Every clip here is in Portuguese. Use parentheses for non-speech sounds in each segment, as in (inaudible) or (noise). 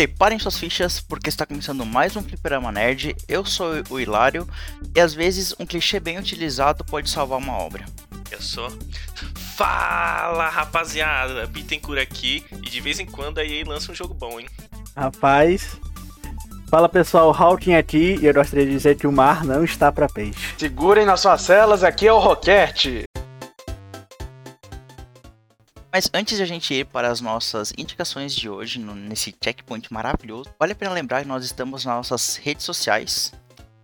preparem suas fichas porque está começando mais um Fliperama Nerd. Eu sou o Hilário e às vezes um clichê bem utilizado pode salvar uma obra. Eu sou. Fala rapaziada, Bittencourt aqui e de vez em quando a EA lança um jogo bom, hein? Rapaz, Fala pessoal, Hawking aqui e eu gostaria de dizer que o mar não está para peixe. Segurem nas suas celas, aqui é o Roquete. Mas antes de a gente ir para as nossas indicações de hoje, no, nesse checkpoint maravilhoso, vale a pena lembrar que nós estamos nas nossas redes sociais.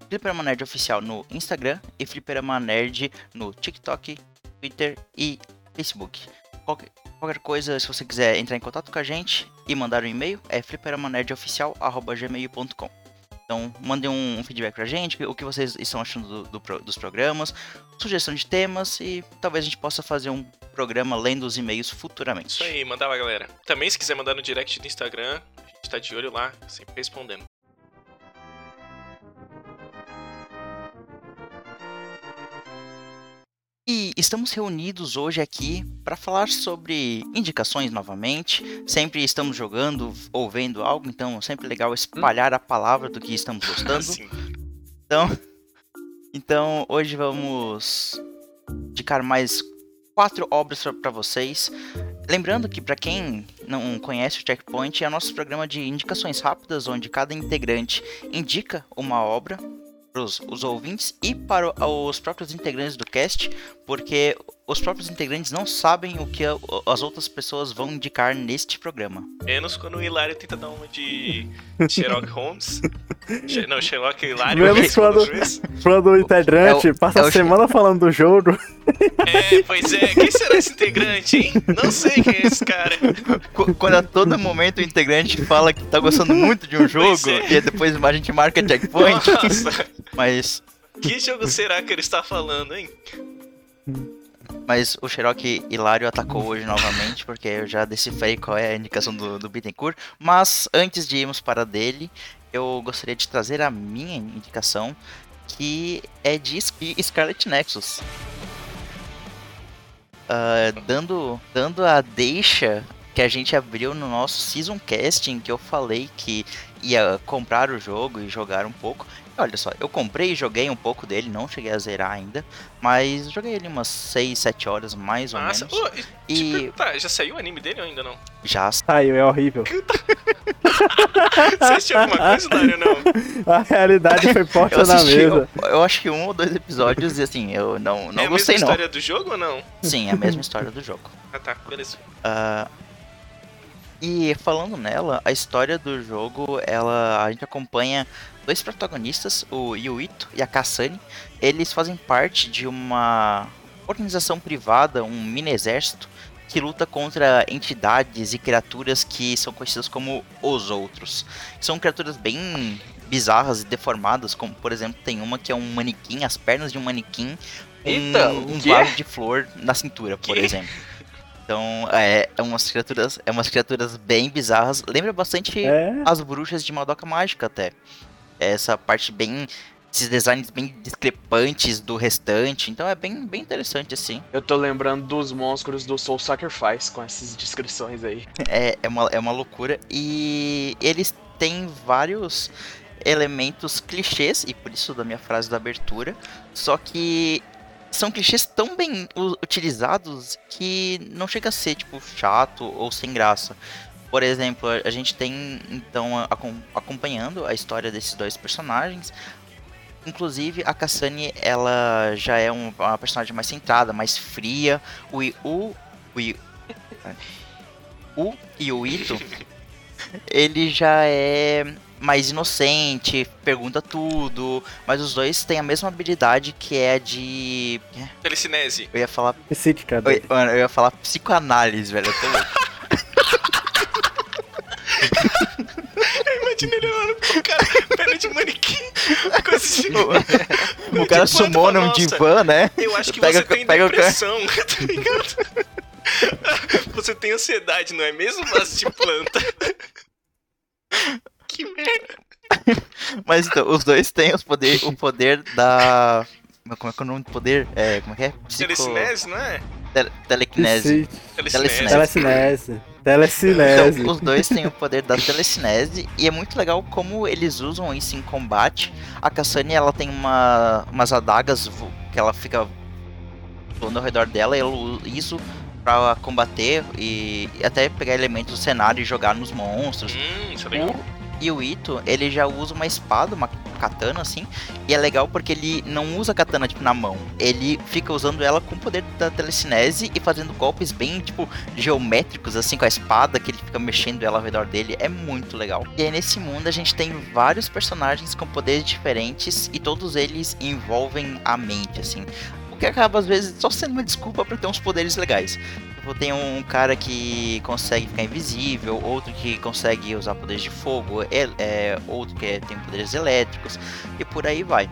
Fliperama Nerd Oficial no Instagram e Fliperama Nerd no TikTok, Twitter e Facebook. Qualquer, qualquer coisa, se você quiser entrar em contato com a gente e mandar um e-mail, é fliperamanerdioficial.gmail.com então, mandem um feedback pra gente, o que vocês estão achando do, do, dos programas, sugestão de temas e talvez a gente possa fazer um programa lendo os e-mails futuramente. Isso aí, mandar lá, galera. Também, se quiser mandar no direct do Instagram, a gente tá de olho lá, sempre respondendo. E estamos reunidos hoje aqui para falar sobre indicações novamente. Sempre estamos jogando ou vendo algo, então é sempre legal espalhar a palavra do que estamos (laughs) gostando. Sim. Então, então hoje vamos indicar mais quatro obras para vocês. Lembrando que para quem não conhece o Checkpoint, é o nosso programa de indicações rápidas, onde cada integrante indica uma obra para os ouvintes e para os próprios integrantes do cast, porque os próprios integrantes não sabem o que a, as outras pessoas vão indicar neste programa. Menos quando o Hilário tenta dar uma de Sherlock Holmes. não, Sherlock e Hilário. Menos quando, quando o integrante é o, passa é a semana falando do jogo. É, pois é. Quem será esse integrante, hein? Não sei quem é esse cara. Quando a todo momento o integrante fala que tá gostando muito de um jogo é. e depois a gente marca checkpoint. Nossa. Mas... Que jogo será que ele está falando, hein? Mas o Cherokee Hilário atacou hoje novamente, porque eu já decifrei qual é a indicação do, do Bittencourt. Mas antes de irmos para dele, eu gostaria de trazer a minha indicação, que é de Scarlet Nexus. Uh, dando, dando a deixa que a gente abriu no nosso Season Casting, que eu falei que ia comprar o jogo e jogar um pouco. Olha só, eu comprei e joguei um pouco dele, não cheguei a zerar ainda, mas joguei ele umas 6, 7 horas mais ou Nossa, menos. Oh, e tá, já saiu o anime dele ou ainda não? Já saiu, é horrível. (laughs) Você assistiu alguma coisa, Dário, não? (laughs) A realidade foi posta na mesa. Eu, eu, acho que um ou dois episódios e assim, eu não, não é gostei não. É a mesma história do jogo ou não? Sim, é a mesma história do jogo. (laughs) Ah tá, beleza. Uh, e falando nela, a história do jogo, ela a gente acompanha dois protagonistas, o Yuito e a Kasane. Eles fazem parte de uma organização privada, um mini exército que luta contra entidades e criaturas que são conhecidas como os outros. São criaturas bem bizarras e deformadas, como por exemplo tem uma que é um manequim, as pernas de um manequim, Eita, um, um vaso de flor na cintura, por que? exemplo. Então, é, é umas criaturas, é umas criaturas bem bizarras. Lembra bastante é? as bruxas de Madoka Mágica até. Essa parte bem esses designs bem discrepantes do restante, então é bem, bem interessante assim. Eu tô lembrando dos monstros do Soul Sacrifice com essas descrições aí. É, é, uma, é uma loucura. E eles têm vários elementos clichês, e por isso da minha frase da abertura, só que são clichês tão bem utilizados que não chega a ser, tipo, chato ou sem graça. Por exemplo, a gente tem, então, acompanhando a história desses dois personagens. Inclusive, a Kassane, ela já é uma personagem mais centrada, mais fria. O, o, o, o e o Ito, (laughs) ele já é mais inocente, pergunta tudo, mas os dois têm a mesma habilidade que é de. Telecinese. Eu ia falar. Psíquica. Eu, mano, eu ia falar psicoanálise, velho. Eu tô louco. (laughs) Imagina ele lá com o cara, perna de manequim, coisa assim. O, o cara sumou num divã, né? Eu acho que pega, você tem pega depressão, (laughs) tá ligado? Você tem ansiedade, não é mesmo? Mas de planta. Que merda. Mas então, os dois têm os poder, o poder da Como é que é o nome do poder? É, como é que é? Psico... Telecinese, não é? Tele- telecinese. Telecinese. Telecinese. Telecinese. Então, os dois têm o poder da telecinese e é muito legal como eles usam isso em combate. A Cassane, ela tem uma, umas adagas que ela fica voando ao redor dela e ela usa isso pra combater e, e até pegar elementos do cenário e jogar nos monstros. Hum, isso é legal. E o Ito, ele já usa uma espada, uma katana assim, e é legal porque ele não usa a katana tipo na mão. Ele fica usando ela com o poder da telecinese e fazendo golpes bem tipo geométricos assim com a espada, que ele fica mexendo ela ao redor dele. É muito legal. E aí nesse mundo a gente tem vários personagens com poderes diferentes e todos eles envolvem a mente assim. Que acaba às vezes só sendo uma desculpa para ter uns poderes legais. Tipo, tem um cara que consegue ficar invisível, outro que consegue usar poderes de fogo, é, é, outro que tem poderes elétricos, e por aí vai.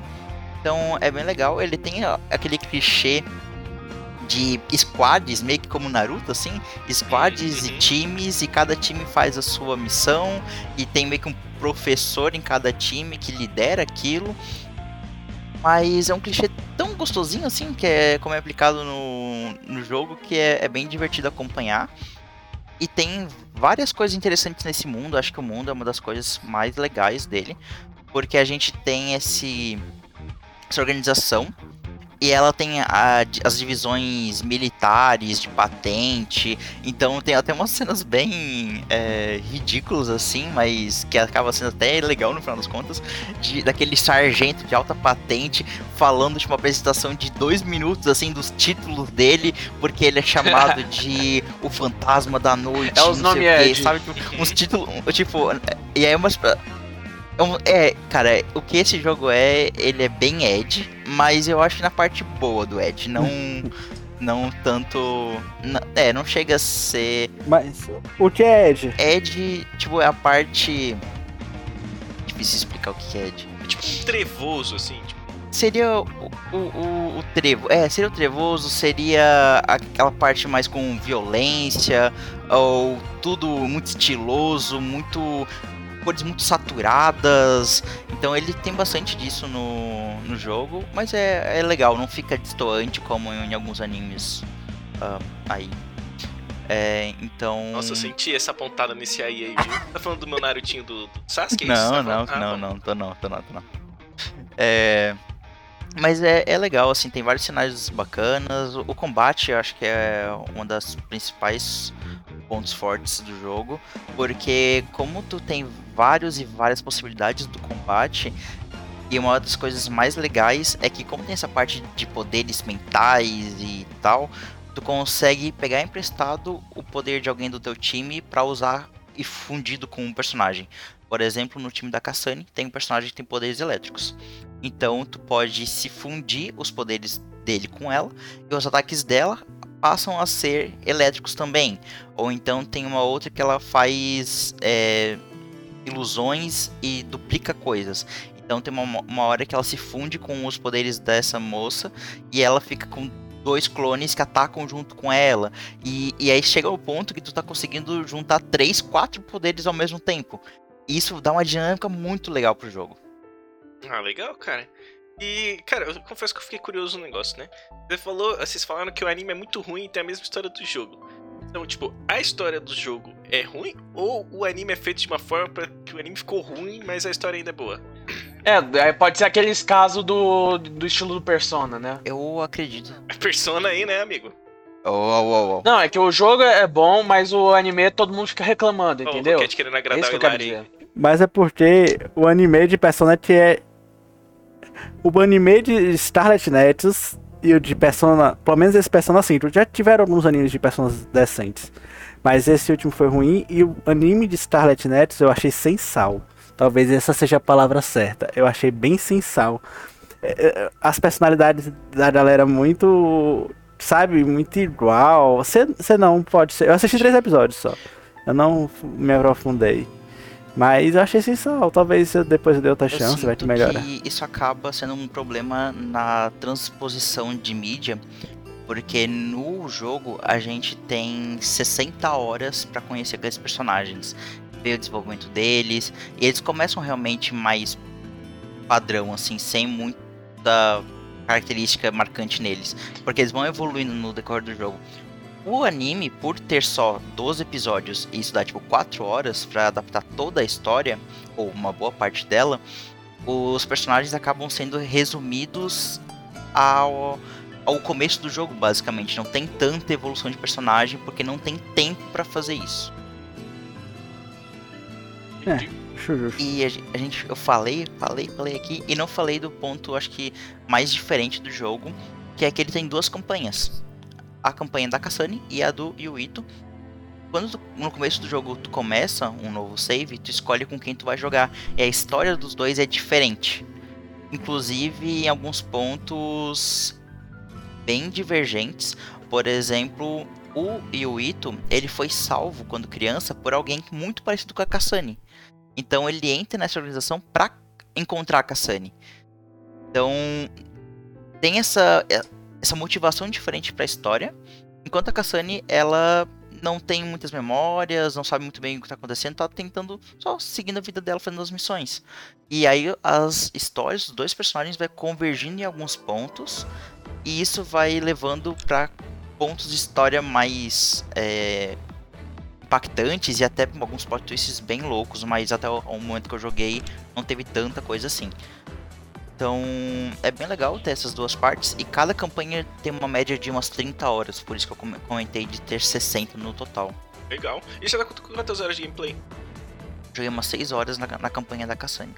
Então é bem legal. Ele tem aquele clichê de squads, meio que como Naruto, assim, squads Uhum. e times, e cada time faz a sua missão, e tem meio que um professor em cada time que lidera aquilo. Mas é um clichê tão gostosinho assim, que é como é aplicado no, no jogo, que é, é bem divertido acompanhar. E tem várias coisas interessantes nesse mundo. Acho que o mundo é uma das coisas mais legais dele. Porque a gente tem esse, essa organização. E ela tem a- as divisões militares de patente. Então tem até umas cenas bem é, ridículas assim, mas que acaba sendo até legal no final das contas. De, daquele sargento de alta patente falando de uma apresentação de dois minutos assim dos títulos dele, porque ele é chamado (laughs) de o fantasma da noite. É os não sei nome o quê, Ed. sabe? Tipo, uns títulos, tipo, e aí umas é cara, o que esse jogo é, ele é bem Ed, mas eu acho que na parte boa do Ed, não (laughs) não tanto, n- é, não chega a ser Mas o que é Ed? Ed, tipo, é a parte difícil explicar o que é Ed. É tipo um trevoso, assim. Tipo, Seria o, o, o, o trevo, é, seria o trevoso, seria aquela parte mais com violência, ou tudo muito estiloso, muito cores muito saturadas. Então ele tem bastante disso no, no jogo, mas é, é legal, não fica distoante como em alguns animes ah, aí. É, então. nossa, eu senti essa pontada nesse aí aí, viu? Tá falando do meu Narutinho do, do Sasuke? Não, Tá não? Ah, não, bom. não, tô não, tô não, tô não. É. Mas é, é legal, assim, tem vários cenários bacanas. O, o combate eu acho que é uma das principais pontos fortes do jogo. Porque como tu tem vários e várias possibilidades do combate. E uma das coisas mais legais é que como tem essa parte de poderes mentais e tal, tu consegue pegar emprestado o poder de alguém do teu time pra usar e fundido com um personagem. Por exemplo, no time da Kassane tem um personagem que tem poderes elétricos. Então tu pode se fundir os poderes dele com ela e os ataques dela passam a ser elétricos também. Ou então tem uma outra que ela faz é, ilusões e duplica coisas. Então tem uma, uma hora que ela se funde com os poderes dessa moça e ela fica com dois clones que atacam junto com ela. E, e aí chega ao ponto que tu tá conseguindo juntar três, quatro poderes ao mesmo tempo. Isso dá uma dinâmica muito legal pro jogo. Ah, legal, cara. E, cara, eu confesso que eu fiquei curioso no negócio, né? Você falou, vocês falaram que o anime é muito ruim e tem a mesma história do jogo. Então, tipo, a história do jogo é ruim ou o anime é feito de uma forma pra que o anime ficou ruim, mas a história ainda é boa? É, aí pode ser aqueles casos do, do estilo do Persona, né? Eu acredito. A (laughs) persona aí, né, amigo? Oh, oh, oh, oh. Não, é que o jogo é bom, mas o anime todo mundo fica reclamando, Ó, entendeu? O querendo É agradar isso que o eu quero dizer. Mas é porque o anime de Persona que é. O anime de Starlet Nexus e o de Persona. Pelo menos esse Persona 5. Já tiveram alguns animes de Personas decentes. Mas esse último foi ruim. E o anime de Starlet Nexus eu achei sem sal. Talvez essa seja a palavra certa. Eu achei bem sem sal. É, é, As personalidades da galera muito. Sabe, muito igual. Você não pode ser. Eu assisti três episódios só. Eu não me aprofundei. Mas eu achei sem sal. Talvez eu depois dê outra Eu chance, vai te melhorar. que isso acaba sendo um problema na transposição de mídia, porque no jogo a gente tem 60 horas pra conhecer aqueles personagens, ver o desenvolvimento deles, e eles começam realmente mais padrão, assim, sem muita característica marcante neles, porque eles vão evoluindo no decorrer do jogo. O anime, por ter só 12 episódios e isso dá tipo 4 horas para adaptar toda a história, ou uma boa parte dela, os personagens acabam sendo resumidos ao, ao começo do jogo, basicamente. Não tem tanta evolução de personagem porque não tem tempo para fazer isso. É. E a gente, eu falei, falei, falei aqui e não falei do ponto, acho que mais diferente do jogo, que é que ele tem duas campanhas. A campanha da Kasane e a do Yuito. Quando no começo do jogo tu começa um novo save, tu escolhe com quem tu vai jogar. E a história dos dois é diferente. Inclusive em alguns pontos bem divergentes. Por exemplo, o Yuito, ele foi salvo quando criança por alguém muito parecido com a Kasane. Então ele entra nessa organização pra encontrar a Kassane. Então tem essa essa motivação diferente pra história, enquanto a Kassane ela não tem muitas memórias, não sabe muito bem o que tá acontecendo, tá tentando só seguindo a vida dela fazendo as missões. E aí as histórias dos dois personagens vai convergindo em alguns pontos e isso vai levando pra pontos de história mais é, impactantes e até alguns plot twists bem loucos, mas até o momento que eu joguei não teve tanta coisa assim. Então é bem legal ter essas duas partes e cada campanha tem uma média de umas 30 horas, por isso que eu come- comentei de ter 60 no total. Legal. E você tá com quantas horas de gameplay? Joguei umas 6 horas na, na campanha da Cassane.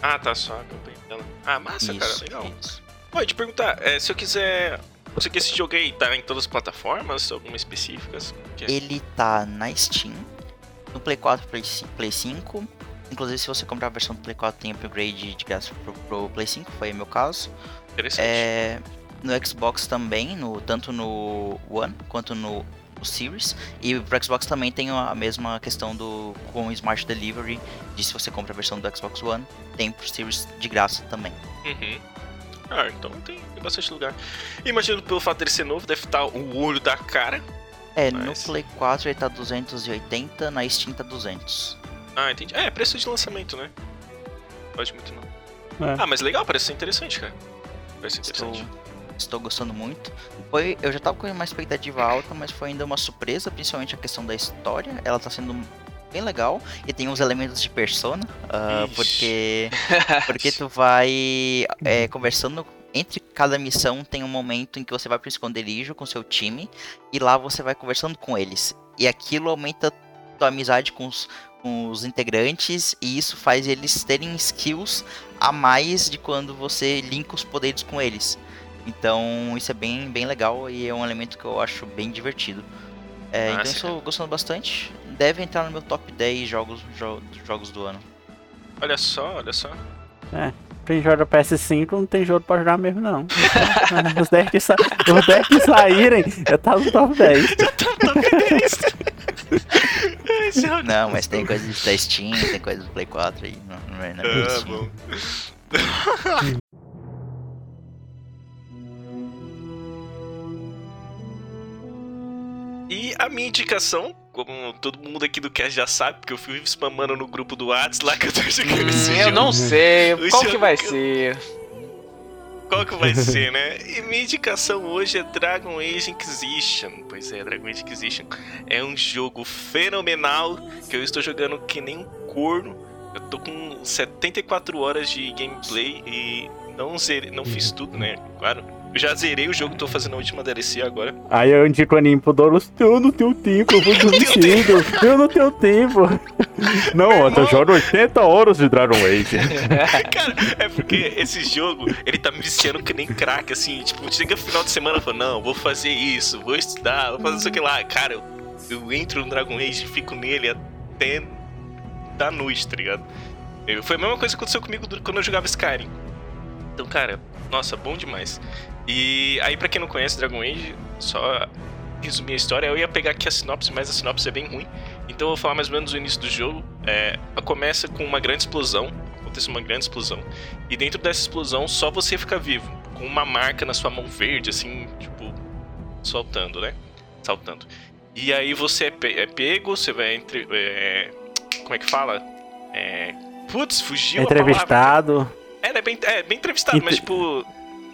Ah, tá só a campanha dela. Ah, massa, cara, legal. isso. Pô, te perguntar, é, se eu quiser. Você que esse jogo aí tá em todas as plataformas, alguma específicas? Que é? Ele tá na Steam, no Play 4 Play, ci- Play 5. Inclusive, se você comprar a versão do Play 4, tem upgrade de graça pro, pro Play 5, foi o meu caso. Interessante. É, no Xbox também, no, tanto no One quanto no, no Series. E pro Xbox também tem a mesma questão do com o Smart Delivery, de se você compra a versão do Xbox One, tem pro Series de graça também. Uhum. Ah, então tem, tem bastante lugar. Imagino pelo fato dele ser novo, deve estar o olho da cara. É, Mas- no Play 4 ele tá 280, na Steam tá 200. Ah, entendi. É, preço de lançamento, né? Pode muito não. É. Ah, mas legal, parece ser interessante, cara. Parece Estou, interessante. estou gostando muito. Foi, eu já tava com uma expectativa alta, mas foi ainda uma surpresa, principalmente a questão da história. Ela tá sendo bem legal e tem uns elementos de persona, Ixi. porque (laughs) porque tu vai é, conversando entre cada missão tem um momento em que você vai pro esconderijo com seu time e lá você vai conversando com eles e aquilo aumenta tua amizade com os, com os integrantes e isso faz eles terem skills a mais de quando você linka os poderes com eles. Então isso é bem, bem legal e é um elemento que eu acho bem divertido. É, então eu estou gostando bastante. Deve entrar no meu top 10 jogos, jo- jogos do ano. Olha só, olha só. Quem joga PS5 não tem jogo pra jogar mesmo, não. os 10 que, os 10 que saírem, eu tava no top 10. Esse é o- (laughs) Não, mas tem coisas da Steam, tem coisas do Play 4 aí. Não, não é, não é Ah, assim. bom. (laughs) E a minha indicação, como todo mundo aqui do cast já sabe, porque eu fui spamando no grupo do Whats lá que eu tô jogando Hum, eu jogo. não sei. O Qual que vai que eu- ser? Qual que vai ser, (laughs) né? E minha indicação hoje é Dragon Age Inquisition. Pois é, Dragon Age Inquisition é um jogo fenomenal que eu estou jogando que nem um corno. Eu tô com 74 horas de gameplay e não zerei, não fiz tudo, né? Claro. Eu já zerei o jogo, tô fazendo a última DLC agora. Aí eu indico o anime pro Doros, eu não tenho tempo, eu vou (laughs) dormindo, eu não tenho tempo. Não, eu irmão- jogo 80 horas de Dragon Age. (laughs) Cara, é porque esse jogo, ele tá me viciando que nem crack, assim, tipo, chega final de semana e fala, não, vou fazer isso, vou estudar, vou fazer isso aqui lá. Cara, eu, eu entro no Dragon Age e fico nele até da noite, tá ligado? Eu- foi a mesma coisa que aconteceu comigo do- quando eu jogava Skyrim. Então, cara, nossa, bom demais. E aí, pra quem não conhece Dragon Age, só resumir a história, eu ia pegar aqui a sinopse, mas a sinopse é bem ruim. Então eu vou falar mais ou menos do início do jogo. É, começa com uma grande explosão. Acontece uma grande explosão. E dentro dessa explosão, só você fica vivo. Com uma marca na sua mão verde, assim, tipo, soltando, né? Saltando. E aí você é, é pego, você vai entre. é, como é que fala? É. Putz, fugiu. Entrevistado. É, é bem, é bem entrevistado, mas tipo.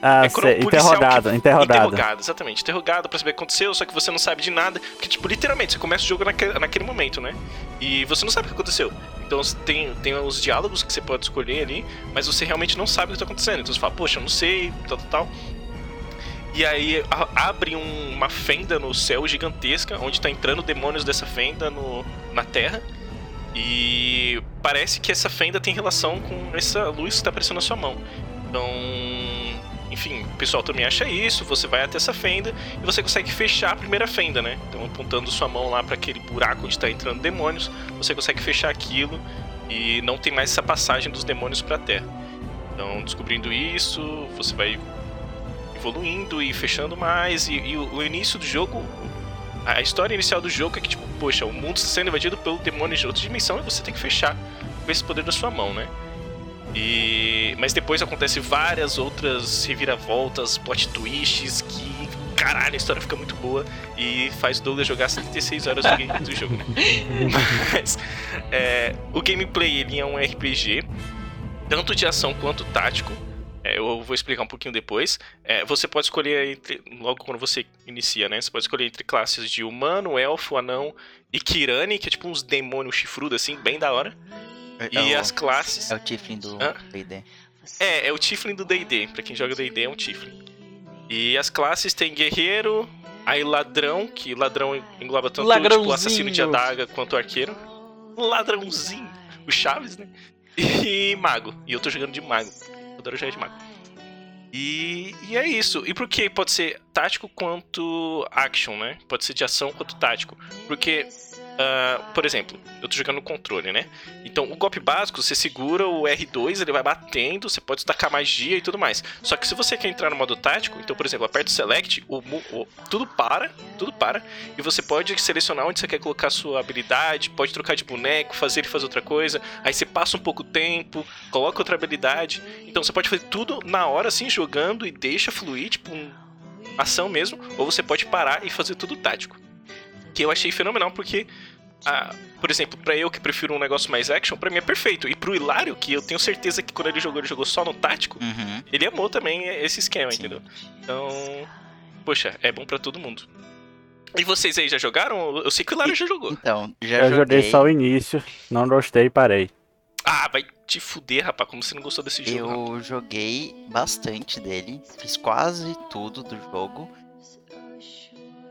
Ah, é quando sei, um interrogado, que- interrogado. Interrogado, exatamente. Interrogado pra saber o que aconteceu, só que você não sabe de nada. Porque, tipo, literalmente, você começa o jogo naque- naquele momento, né? E você não sabe o que aconteceu. Então tem, tem os diálogos que você pode escolher ali, mas você realmente não sabe o que tá acontecendo. Então você fala, poxa, eu não sei, tal, tal, tal. E aí a- abre um- uma fenda no céu gigantesca, onde tá entrando demônios dessa fenda no, na Terra. E parece que essa fenda tem relação com essa luz que tá aparecendo na sua mão. Então, enfim, o pessoal também acha isso, você vai até essa fenda e você consegue fechar a primeira fenda, né? Então, apontando sua mão lá para aquele buraco onde tá entrando demônios, você consegue fechar aquilo e não tem mais essa passagem dos demônios para a Terra. Então, descobrindo isso, você vai evoluindo e fechando mais e, e o, o início do jogo a história inicial do jogo é que, tipo, poxa, o mundo está sendo invadido pelo demônio de outra dimensão e você tem que fechar com esse poder da sua mão, né? E... Mas depois acontece várias outras reviravoltas, plot twists que. Caralho, a história fica muito boa e faz o Douglas jogar 76 horas do, game, do (laughs) jogo, né? Mas é, o gameplay ele é um RPG, tanto de ação quanto tático. É, eu vou explicar um pouquinho depois. É, você pode escolher entre, logo quando você inicia, né? Você pode escolher entre classes de humano, elfo, anão e Kirani, que é tipo uns demônios chifrudos assim, bem da hora. É, E o, as classes. é o Tiflin do? D&D. É, é o Tiflin do D&D. Pra quem joga D&D é um Tiflin. E as classes tem guerreiro, aí ladrão, que ladrão engloba tanto tipo, Ladrãozinho. assassino de adaga quanto arqueiro. Ladrãozinho, o Chaves, né? E mago. E eu tô jogando de mago. Eu adoro jogar de mago. E, e é isso. E por que pode ser tático quanto action, né? Pode ser de ação quanto tático. Porque, ah, por exemplo, eu tô jogando no controle, né? Então, o golpe básico, você segura o R2, ele vai batendo, você pode destacar magia e tudo mais. Só que se você quer entrar no modo tático, então, por exemplo, aperta o Select, o, o- tudo para, tudo para, e você pode selecionar onde você quer colocar sua habilidade, pode trocar de boneco, fazer ele fazer outra coisa, aí você passa um pouco tempo, coloca outra habilidade. Então você pode fazer tudo na hora, assim, jogando e deixa fluir, tipo, um, ação mesmo, ou você pode parar e fazer tudo tático. Que eu achei fenomenal porque ah, por exemplo, pra eu que prefiro um negócio mais action, pra mim é perfeito. E pro Hilário, que eu tenho certeza que quando ele jogou, ele jogou só no tático, Uhum. ele amou também esse esquema, Sim. entendeu? Então, poxa, é bom pra todo mundo. E vocês aí já jogaram? Eu sei que o Hilário já jogou. Então, já Eu joguei joguei. só o início, não gostei e parei. Ah, vai te fuder, rapaz, como você não gostou desse jogo? rapaz? Eu joguei bastante dele, fiz quase tudo do jogo.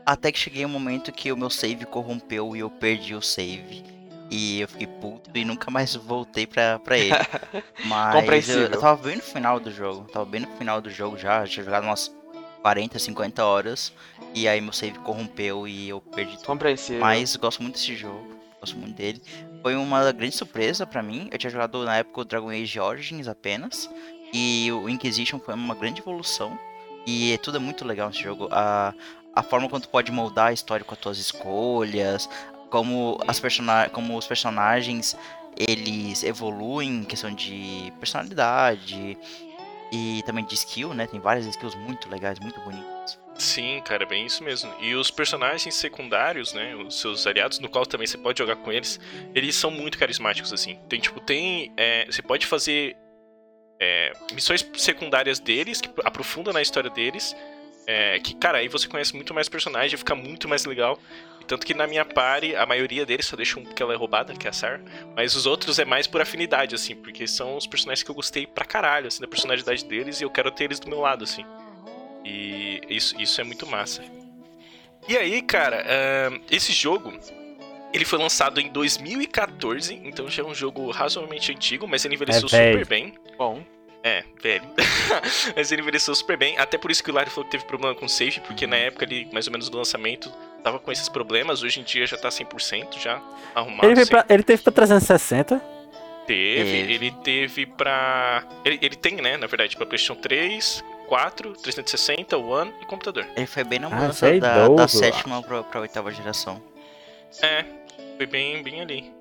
Até que cheguei um momento que o meu save corrompeu e eu perdi o save. E eu fiquei puto e nunca mais voltei pra, pra ele. (laughs) Mas eu, eu tava bem no final do jogo. Tava bem no final do jogo já. Tinha jogado umas 40, 50 horas. E aí meu save corrompeu e eu perdi tudo. Compreensível. Mas gosto muito desse jogo, gosto muito dele. Foi uma grande surpresa pra mim. Eu tinha jogado na época o Dragon Age Origins apenas. E o Inquisition foi uma grande evolução. E tudo é muito legal nesse jogo. A, a forma como tu pode moldar a história com as tuas escolhas. Como, as persona como os personagens eles evoluem em questão de personalidade. E também de skill, né? Tem várias skills muito legais, muito bonitas. Sim, cara, é bem isso mesmo. E os personagens secundários, né, os seus aliados, no qual também você pode jogar com eles, eles são muito carismáticos, assim. Tem, tipo, tem... é, você pode fazer é, missões secundárias deles, que aprofundam na história deles, é, que, cara, aí você conhece muito mais personagem, fica muito mais legal. E tanto que na minha party, a maioria deles só deixa um porque ela é roubada, que é a Sarah. Mas os outros é mais por afinidade, assim, porque são os personagens que eu gostei pra caralho, assim, da personalidade deles, e eu quero ter eles do meu lado, assim. E isso, isso é muito massa. E aí, cara, ahn, esse jogo ele foi lançado em 2014, então já é um jogo razoavelmente antigo, mas ele envelheceu É super bem. Bom, É, velho. (laughs) mas ele envelheceu super bem. Até por isso que o Larry falou que teve problema com o save, porque na época ali, mais ou menos do lançamento, tava com esses problemas. Hoje em dia já tá 100% já arrumado. Ele, pra, ele teve pra 360. Teve, ele teve pra. Ele, ele tem, né, na verdade, pra PlayStation 3, 4, 360, One e computador. Ele foi bem na Ah, mudança é da, da sétima pra, pra oitava geração. É, foi bem, bem ali.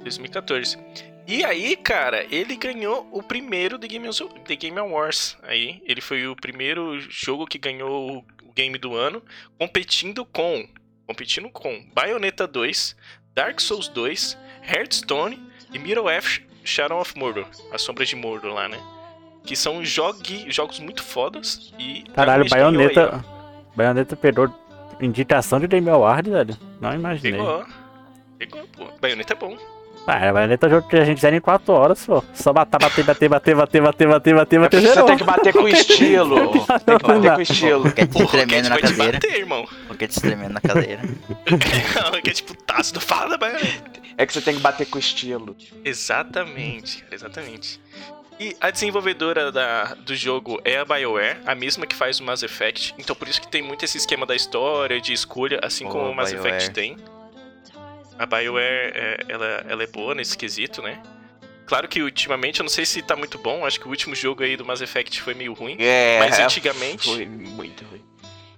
2014. E aí, cara, ele ganhou o primeiro The Game, The Game Awards. Aí, ele foi o primeiro jogo que ganhou o game do ano, competindo com, competindo com Bayonetta 2, Dark Souls 2, Hearthstone e Middle Earth Shadow of Mordor, a sombra de Mordor lá, né? que são jogue, jogos muito fodas e. Caralho, aí, Bayonetta. Bayonetta perdeu indicação de Game Award, velho. Não imaginei. Pegou. Pegou, pô. Bayonetta é bom. Ah, é um jogo que a gente zera em 4 horas, pô. Só bater, bater, bater, bater, bater, bater, bater, bater, bater, Você tem que bater com estilo. (laughs) Tem que bater com estilo. Roquete se Porra, tremendo na cadeira. bater, irmão. Roquete se tremendo na cadeira. (laughs) que é tipo taço do fala da Bayonetta. É que você tem que bater com estilo. Exatamente, cara, exatamente. E a desenvolvedora da, do jogo é a BioWare, a mesma que faz o Mass Effect. Então por isso que tem muito esse esquema da história, de escolha, assim Boa, como o Mass BioWare. Effect tem. A BioWare, é, ela, ela é boa nesse quesito, né? Claro que ultimamente, eu não sei se tá muito bom, acho que o último jogo aí do Mass Effect foi meio ruim. É, Mas antigamente- Foi muito ruim.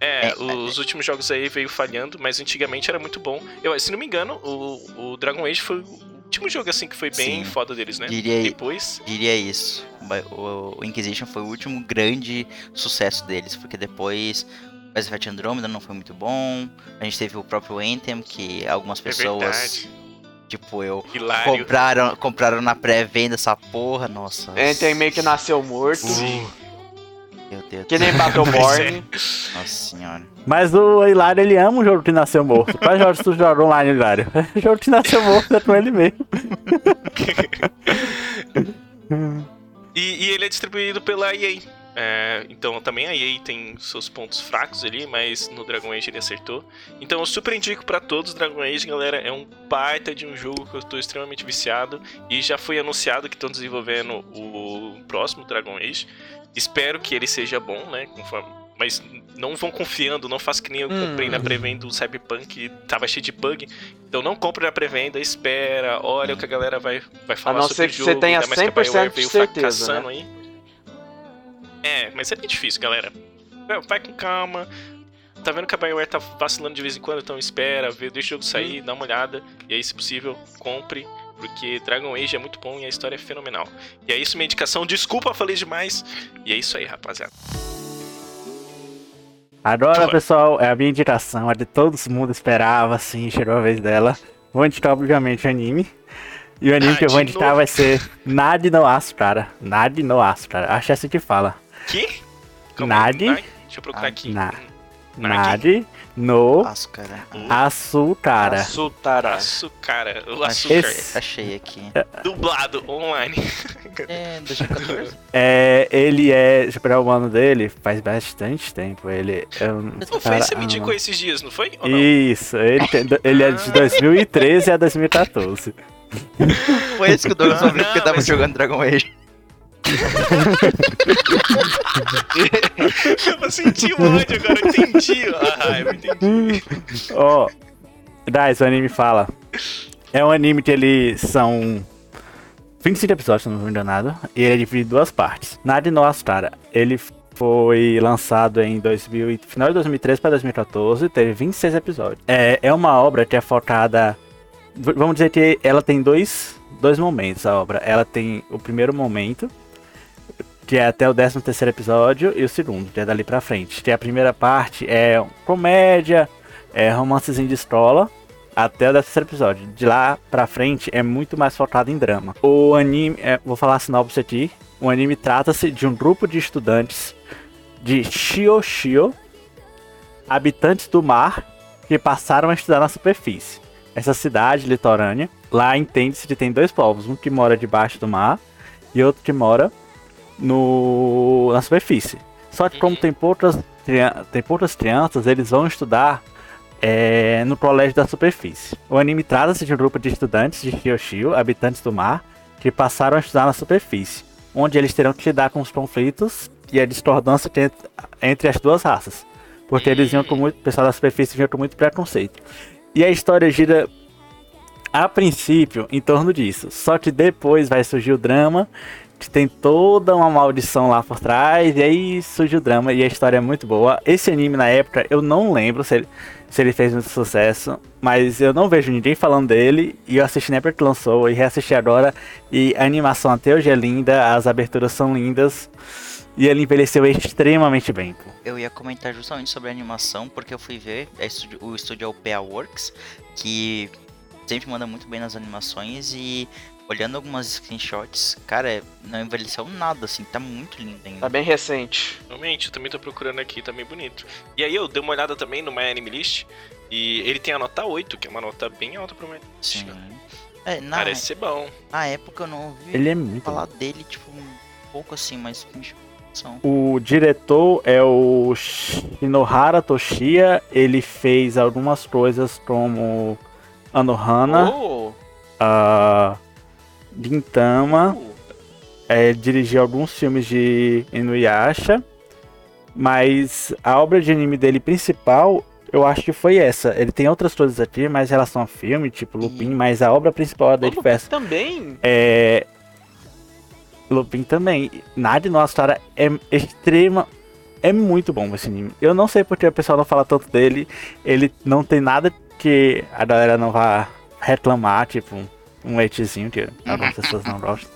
É, É, os últimos jogos aí veio falhando, mas antigamente era muito bom. Eu, se não me engano, o, o Dragon Age foi o último jogo assim que foi bem Sim. foda deles, né? Diria- Depois, Diria isso. O o Inquisition foi o último grande sucesso deles, porque depois Mass Effect Andromeda não foi muito bom. A gente teve o próprio Anthem, que algumas é pessoas, verdade. tipo eu, Hilário. compraram, compraram na pré-venda essa porra. Nossa. É, tem meio que nasceu morto. Sim. Meu Deus. Que nem Battleborn. Nossa senhora. Mas o Hilário, ele ama o jogo que nasceu morto. Quais jogos tu joga online, Hilário? O (laughs) jogo que nasceu morto é com ele mesmo. (laughs) E, e ele é distribuído pela EA. É, então também a EA tem seus pontos fracos ali, mas no Dragon Age ele acertou. Então eu super indico pra todos Dragon Age, galera. É um baita de um jogo que eu tô extremamente viciado. E já foi anunciado que estão desenvolvendo o próximo Dragon Age. Espero que ele seja bom, né? Conforme- Mas não vão confiando, não faça que nem eu Hum. comprei na pré-venda do Cyberpunk, tava cheio de bug. Então não compre na pré-venda, espera, olha o que a galera vai, vai falar não sobre ser o que jogo. você tenha ainda mais que a 100% BioWare de certeza, fracassando aí. É, mas é bem difícil, galera. Vai- com calma. Tá vendo que a BioWare tá vacilando de vez em quando, então espera, vê, deixa o jogo sair, dá uma olhada. E aí, se possível, compre. Porque Dragon Age é muito bom e a história é fenomenal. E é isso, minha indicação. Desculpa, falei demais. E é isso aí, rapaziada. Agora, pessoal, é a minha indicação, a de todo mundo esperava, assim, chegou a vez dela. Vou indicar, obviamente, o anime. E o anime Ah, que eu vou indicar novo? vai ser Nade no Aço, cara. Nade no Aço, cara. Acho assim que fala. Que? Nade. Deixa eu procurar Ah, aqui. na- Nade. Nade no Açúcar. Sutara. Açúcar. O Achei, açúcar. Esse- achei aqui. Dublado online. É, 2014. É, ele é. Deixa eu pegar o ano dele, faz bastante tempo. Ele. é um- Não foi que me indicou ah, esses dias, não foi? Ou não? Isso, ele, tem- ele é de 2013 a 2014. Foi esse que o Douglas abriu porque tava mas- jogando Dragon Age. Eu senti o ódio agora, eu entendi. Ah, eu entendi. Ó, Dais, o anime fala. É um anime que ele são 25 episódios, se não me enganado, e ele é dividido em duas partes. Nade no Astara, ele foi lançado em 2000, e- final de 2013 para 2014, teve 26 episódios. É, é uma obra que é focada, vamos dizer que ela tem dois, dois momentos, a obra. Ela tem o primeiro momento, que é até o 13 terceiro episódio, e o segundo, que é dali pra frente. Que a primeira parte é comédia, é romancezinho de escola, até o 13 terceiro episódio. De lá pra frente é muito mais focado em drama. O anime, é, vou falar a sinopse aqui. O anime trata-se de um grupo de estudantes de Shioshio, habitantes do mar, que passaram a estudar na superfície. Essa cidade litorânea, lá entende-se que tem dois povos, um que mora debaixo do mar e outro que mora no, na superfície. Só que como tem poucas, tem poucas crianças, eles vão estudar é, no colégio da superfície. O anime trata-se de um grupo de estudantes de Shioshio, habitantes do mar, que passaram a estudar na superfície, onde eles terão que lidar com os conflitos e a discordância entre as duas raças. Porque eles vinham com muito. O pessoal da superfície vinha com muito preconceito. E a história gira a princípio em torno disso. Só que depois vai surgir o drama, tem toda uma maldição lá por trás, e aí surge o drama e a história é muito boa. Esse anime na época eu não lembro se ele, se ele fez muito sucesso, mas eu não vejo ninguém falando dele, e eu assisti na época que lançou e reassisti agora, e a animação até hoje é linda, as aberturas são lindas, e ele envelheceu extremamente bem. Eu ia comentar justamente sobre a animação, porque eu fui ver é o estúdio é o PA Works, que sempre manda muito bem nas animações e olhando algumas screenshots, cara, é- não envelheceu nada, assim, tá muito lindo ainda. Tá bem recente. Realmente, eu também tô procurando aqui, tá bem bonito. E aí eu dei uma olhada também no My Anime List. E ele tem a nota 8, que é uma nota bem alta pro My. Sim. É, na, Parece ser bom. na época eu não ouvi Ele é muito. falar dele, tipo, um pouco assim, mas. O diretor é o Shinohara Toshiya. Ele fez algumas coisas como Anohana, Oh, a Gintama. é, dirigiu alguns filmes de Inuyasha, mas a obra de anime dele principal, eu acho que foi essa. Ele tem outras coisas aqui, mais em relação a filme, tipo Lupin, mas a obra principal dele Ô, foi essa. também. É... Lupin também. Nada nossa cara é extrema. É muito bom esse anime. Eu não sei porque o pessoal não fala tanto dele. Ele não tem nada que a galera não vá reclamar, tipo um leitezinho que algumas pessoas não gostam.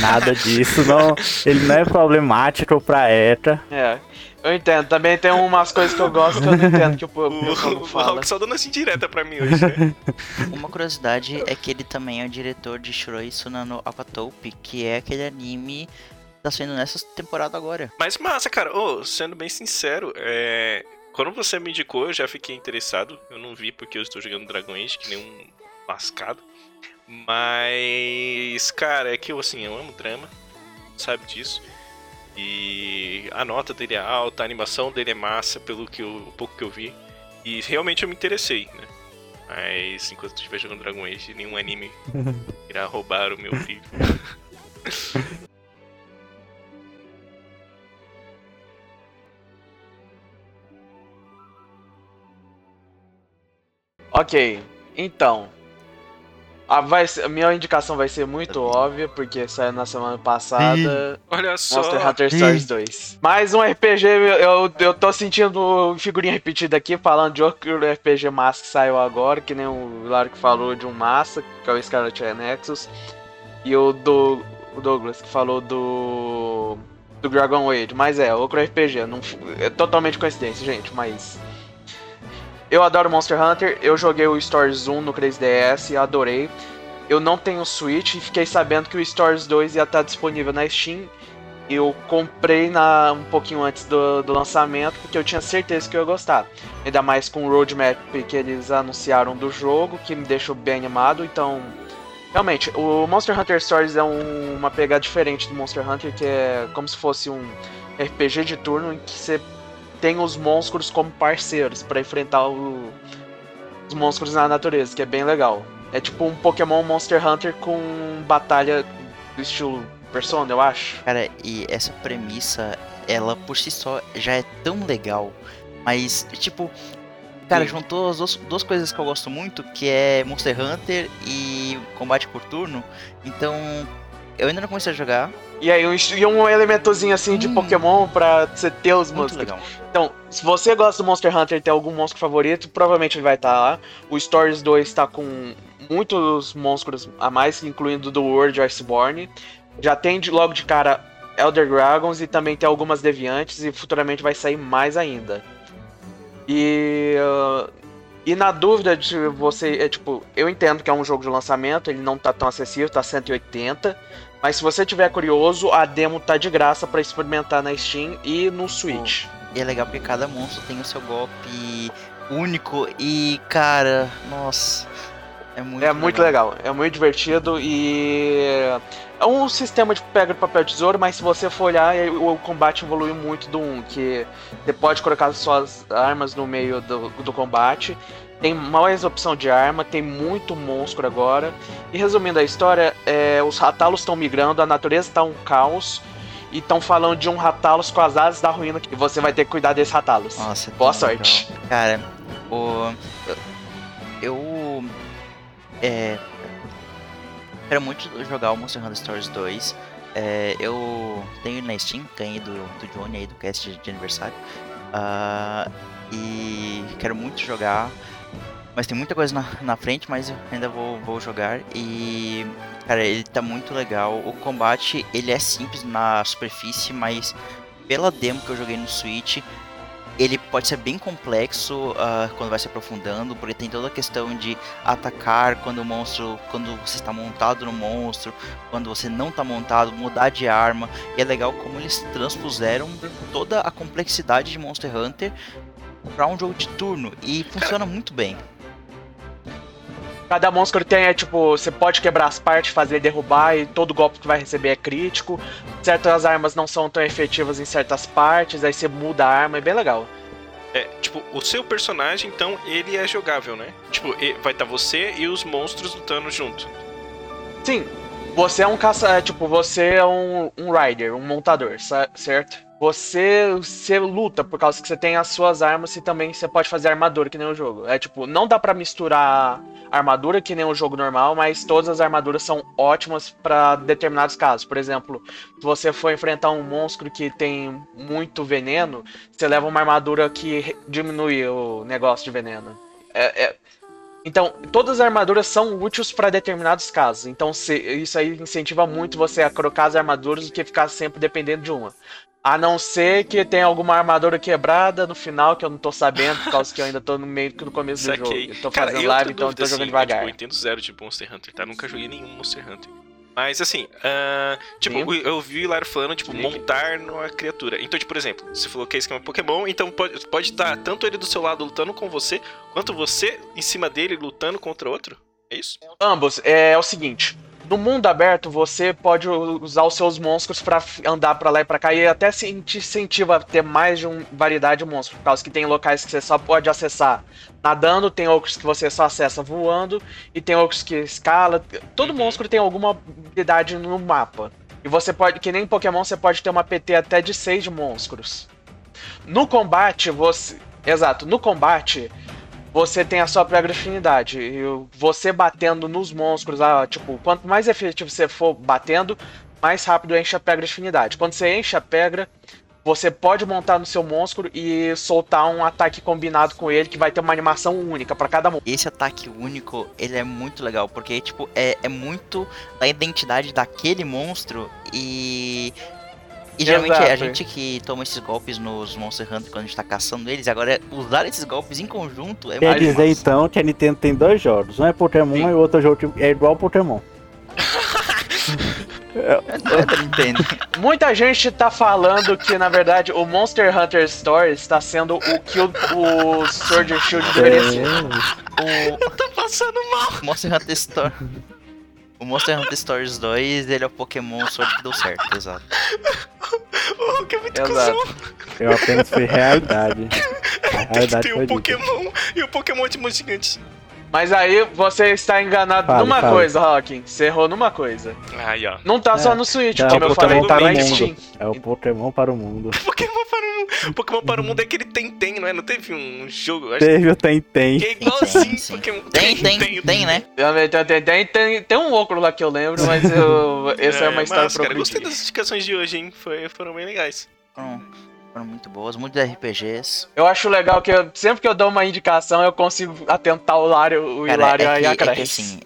Nada disso. Não, ele não é problemático pra ETA. É. Eu entendo. Também tem umas coisas que eu gosto que eu não entendo que o O, pessoal não o fala. Hulk só dando assim direta pra mim hoje, né? (laughs) Uma curiosidade é que ele também é o diretor de Shiroi Sunano Apatope, que é aquele anime que tá saindo nessa temporada agora. Mas massa, cara. Ô, sendo bem sincero, é... quando você me indicou, eu já fiquei interessado. Eu não vi porque eu estou jogando Dragon Age, que nem um lascado. Mas, cara, é que eu, assim, eu amo drama, sabe disso. E a nota dele é alta, a animação dele é massa, pelo que eu, o pouco que eu vi. E realmente eu me interessei, né? Mas enquanto eu estiver jogando Dragon Age, nenhum anime (laughs) irá roubar o meu brilho. Ok, então. A, vai a minha indicação vai ser muito óbvia, porque saiu na semana passada. Olha só. Monster Hunter Stories 2. Mais um RPG, eu, eu tô sentindo figurinha repetida aqui, falando de outro RPG massa que saiu agora, que nem o Hilário que falou de um massa, que é o Scarlet Nexus. E o, do, o Douglas que falou do. do Dragon Age. Mas é, outro RPG. Não, é totalmente coincidência, gente, mas. Eu adoro Monster Hunter, eu joguei o Stories 1 no 3DS e adorei. Eu não tenho Switch e fiquei sabendo que o Stories 2 ia estar disponível na Steam. Eu comprei na, um pouquinho antes do, do lançamento porque eu tinha certeza que eu ia gostar. Ainda mais com o roadmap que eles anunciaram do jogo, que me deixou bem animado. Então, realmente, o Monster Hunter Stories é um- uma pegada diferente do Monster Hunter, que é como se fosse um RPG de turno em que você tem os monstros como parceiros para enfrentar o- os monstros na natureza, que é bem legal. É tipo um Pokémon Monster Hunter com batalha do estilo Persona, eu acho. Cara, e essa premissa, ela por si só já é tão legal, mas, tipo, cara, Sim. juntou as duas, duas coisas que eu gosto muito, que é Monster Hunter e combate por turno, então eu ainda não comecei a jogar, E aí um, e um elementozinho assim de Hum. Pokémon pra você ter os muito monstros. legal. Então, se você gosta do Monster Hunter e tem algum monstro favorito, provavelmente ele vai estar lá. O Stories 2 tá com muitos monstros a mais, incluindo do World Iceborne. Já tem de- logo de cara Elder Dragons e também tem algumas deviantes e futuramente vai sair mais ainda. E uh, e na dúvida de você, é tipo, eu entendo que é um jogo de lançamento, ele não tá tão acessível, tá 180, mas se você tiver curioso, a demo tá de graça pra experimentar na Steam e no Switch. E é legal porque cada monstro tem o seu golpe único e, cara, nossa, é muito É muito legal, é muito divertido e é um sistema de pega de papel tesouro, mas se você for olhar, é- o combate evoluiu muito do 1, que você pode colocar suas armas no meio do, do combate. Tem mais opção de arma, tem muito monstro agora. E resumindo a história, é, os ratalos estão migrando, a natureza está um caos. E estão falando de um ratalos com as asas da ruína. E você vai ter que cuidar desses ratalos. Nossa, Boa sorte. legal. Cara, o. Eu. é. Quero muito jogar o Monster Hunter Stories 2. É, eu tenho na Steam, ganhei do, do Johnny aí do cast de aniversário. Ah, e quero muito jogar. Mas tem muita coisa na, na frente, mas eu ainda vou, vou jogar. E. Cara, ele tá muito legal. O combate, ele é simples na superfície, mas pela demo que eu joguei no Switch, ele pode ser bem complexo uh, quando vai se aprofundando, porque tem toda a questão de atacar quando o monstro, quando você está montado no monstro, quando você não está montado, mudar de arma. E é legal como eles transpuseram toda a complexidade de Monster Hunter para um jogo de turno e funciona muito bem. Cada monstro tem, é tipo, você pode quebrar as partes, fazer derrubar e todo golpe que vai receber é crítico. Certas armas não são tão efetivas em certas partes, aí você muda a arma, é bem legal. É, tipo, o seu personagem, então, ele é jogável, né? Tipo, vai estar tá você e os monstros lutando junto. Sim, você é um caça. É, tipo, você é um, um rider, um montador, certo? Você, você luta por causa que você tem as suas armas e também você pode fazer armadura que nem o jogo. É tipo, não dá para misturar armadura que nem o jogo normal, mas todas as armaduras são ótimas para determinados casos. Por exemplo, se você for enfrentar um monstro que tem muito veneno, você leva uma armadura que diminui o negócio de veneno. É, é... Então, todas as armaduras são úteis para determinados casos. Então, se, isso aí incentiva muito você a trocar as armaduras do que ficar sempre dependendo de uma. A não ser que tenha alguma armadura quebrada no final, que eu não tô sabendo, por causa que eu ainda tô no meio no começo do jogo. Eu tô fazendo Cara, live, então eu tô jogando assim, devagar. Tipo, eu entendo zero de Monster Hunter, tá? Nunca joguei nenhum Monster Hunter. Mas assim, uh, tipo, Sim. eu vi o Lar falando, tipo, Sim. montar numa criatura. Então, tipo, por exemplo, você falou que é esquema Pokémon, então pode, pode estar tanto ele do seu lado lutando com você, quanto você em cima dele lutando contra outro? É isso? Ambos. É, é o seguinte. No mundo aberto, você pode usar os seus monstros para andar para lá e para cá e até te incentiva a ter mais de uma variedade de monstros, por causa que tem locais que você só pode acessar nadando, tem outros que você só acessa voando e tem outros que escala. Todo uhum. monstro tem alguma habilidade no mapa. E você pode, que nem em Pokémon, você pode ter uma PT até de 6 monstros. No combate, você. Exato, no combate, você tem a sua própria afinidade. E você batendo nos monstros, ah, tipo, quanto mais efetivo você for batendo, mais rápido enche a pedra de afinidade. Quando você enche a pedra, você pode montar no seu monstro e soltar um ataque combinado com ele que vai ter uma animação única para cada monstro. Esse ataque único, ele é muito legal, porque tipo, é, é muito da identidade daquele monstro e e geralmente Exato. a gente que toma esses golpes nos Monster Hunter quando a gente tá caçando eles, agora usar esses golpes em conjunto é Quer mais dizer massa. então que a Nintendo tem dois jogos, um é Pokémon Sim. e o outro jogo é igual Pokémon. (laughs) é, Muita gente tá falando que, na verdade, o Monster Hunter Stories está sendo o que o, o Sword and Shield deveria ser. O... Eu tô passando mal. Monster Hunter Stories. O Monster Hunter Stories 2, ele é o Pokémon Sword que deu certo, exato. O Hulk é muito exato. Eu apenas fui realidade. (laughs) A realidade tem o Pokémon e o Pokémon de gigante. Mas aí você está enganado fale, numa fale. coisa, Hawking. Você errou numa coisa. Aí, ó. Não tá é, só no Switch, é como eu falei, tá no Steam. É o Pokémon para o mundo. Pokémon para o mundo. (laughs) Pokémon para o mundo é aquele Tem-Tem, não é? Não teve um jogo? Teve o Tem-Tem. Que é igualzinho Pokémon. Tem, tem, tem, tem, né? Tem, tem, tem, tem um óculos lá que eu lembro, mas eu, (laughs) essa é, é uma história mas, cara, gostei das indicações de hoje, hein? Foi, foram bem legais. Hum foram muito boas, muitos RPGs. Eu acho legal que eu, sempre que eu dou uma indicação, eu consigo atentar o Hilário, o Cara, Hilário é e a Crash. É que assim,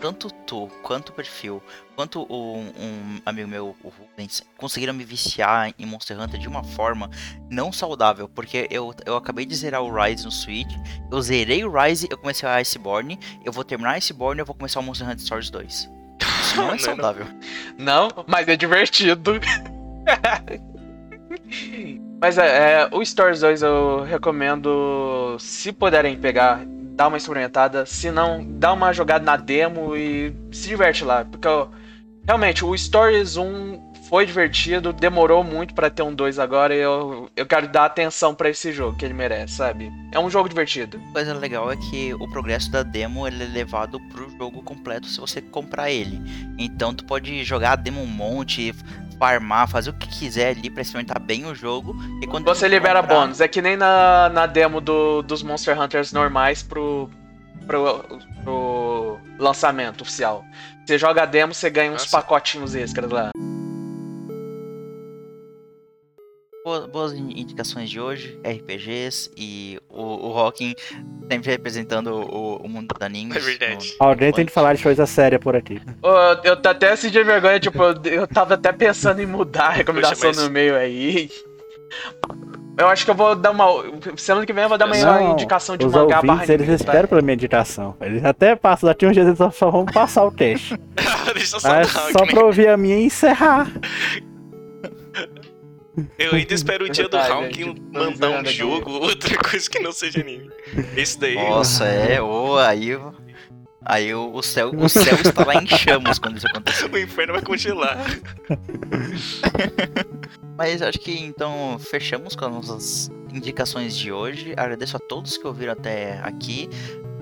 tanto tu, quanto o perfil, quanto o, um amigo meu, o Rubens, conseguiram me viciar em Monster Hunter de uma forma não saudável, porque eu, eu acabei de zerar o Rise no Switch, eu zerei o Rise, eu comecei a Iceborne, eu vou terminar Iceborne e eu vou começar o Monster Hunter Stories 2. Isso não é (laughs) saudável. Não, mas é divertido. Mas é, é, o Stories 2 eu recomendo, se puderem pegar, dar uma experimentada. Se não, dá uma jogada na demo e se diverte lá. Porque eu, realmente, o Stories 1 foi divertido, demorou muito para ter um 2 agora e eu, eu quero dar atenção para esse jogo que ele merece, sabe? É um jogo divertido. Coisa legal é que o progresso da demo ele é levado pro jogo completo se você comprar ele. Então tu pode jogar a demo um monte, farmar, fazer o que quiser ali pra experimentar bem o jogo. E quando você libera comprar... bônus. É que nem na, na demo do, dos Monster Hunters normais pro, pro, pro lançamento oficial. Você joga a demo, você ganha uns Nossa. pacotinhos extras lá. boas indicações de hoje, RPGs e o, o Rockin sempre representando o, o mundo da anime. É verdade. No, Alguém tem que falar de coisa séria por aqui. eu, eu até senti vergonha, tipo, eu, eu tava até pensando em mudar a recomendação Poxa, mas... no meio aí. Eu acho que eu vou dar uma. Semana que vem eu vou dar uma Não, indicação de Os mangá barra ouvintes, eles anime, tá? esperam pela minha indicação. Eles até passam, daqui uns dias eles só- vão passar o cast. (laughs) Deixa eu só É dar, só nem- pra ouvir a minha e encerrar. Eu ainda espero o dia do Hawking tô mandar um jogo, (laughs) outra coisa que não seja anime. Esse daí. Nossa, é, ô, aí. o- Aí o o céu, o céu estará em (laughs) chamas quando isso acontecer. O inferno vai congelar. (laughs) Mas acho que então fechamos com as nossas indicações de hoje. Agradeço a todos que ouviram até aqui.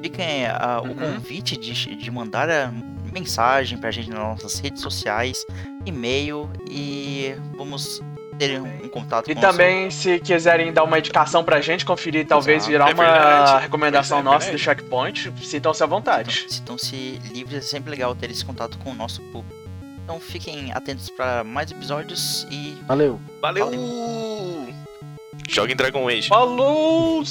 Fiquem ah, o Uhum. convite de, de mandar a mensagem pra gente nas nossas redes sociais, e-mail e vamos ter um, contato E com também, se quiserem dar uma indicação pra gente, conferir, talvez Exato. virar É uma verdade. recomendação É nossa do checkpoint, sintam-se à vontade. Sintam-se livres, é sempre legal ter esse contato com o nosso público. Então fiquem atentos para mais episódios e Valeu. Valeu! Joga em Dragon Age. Falou!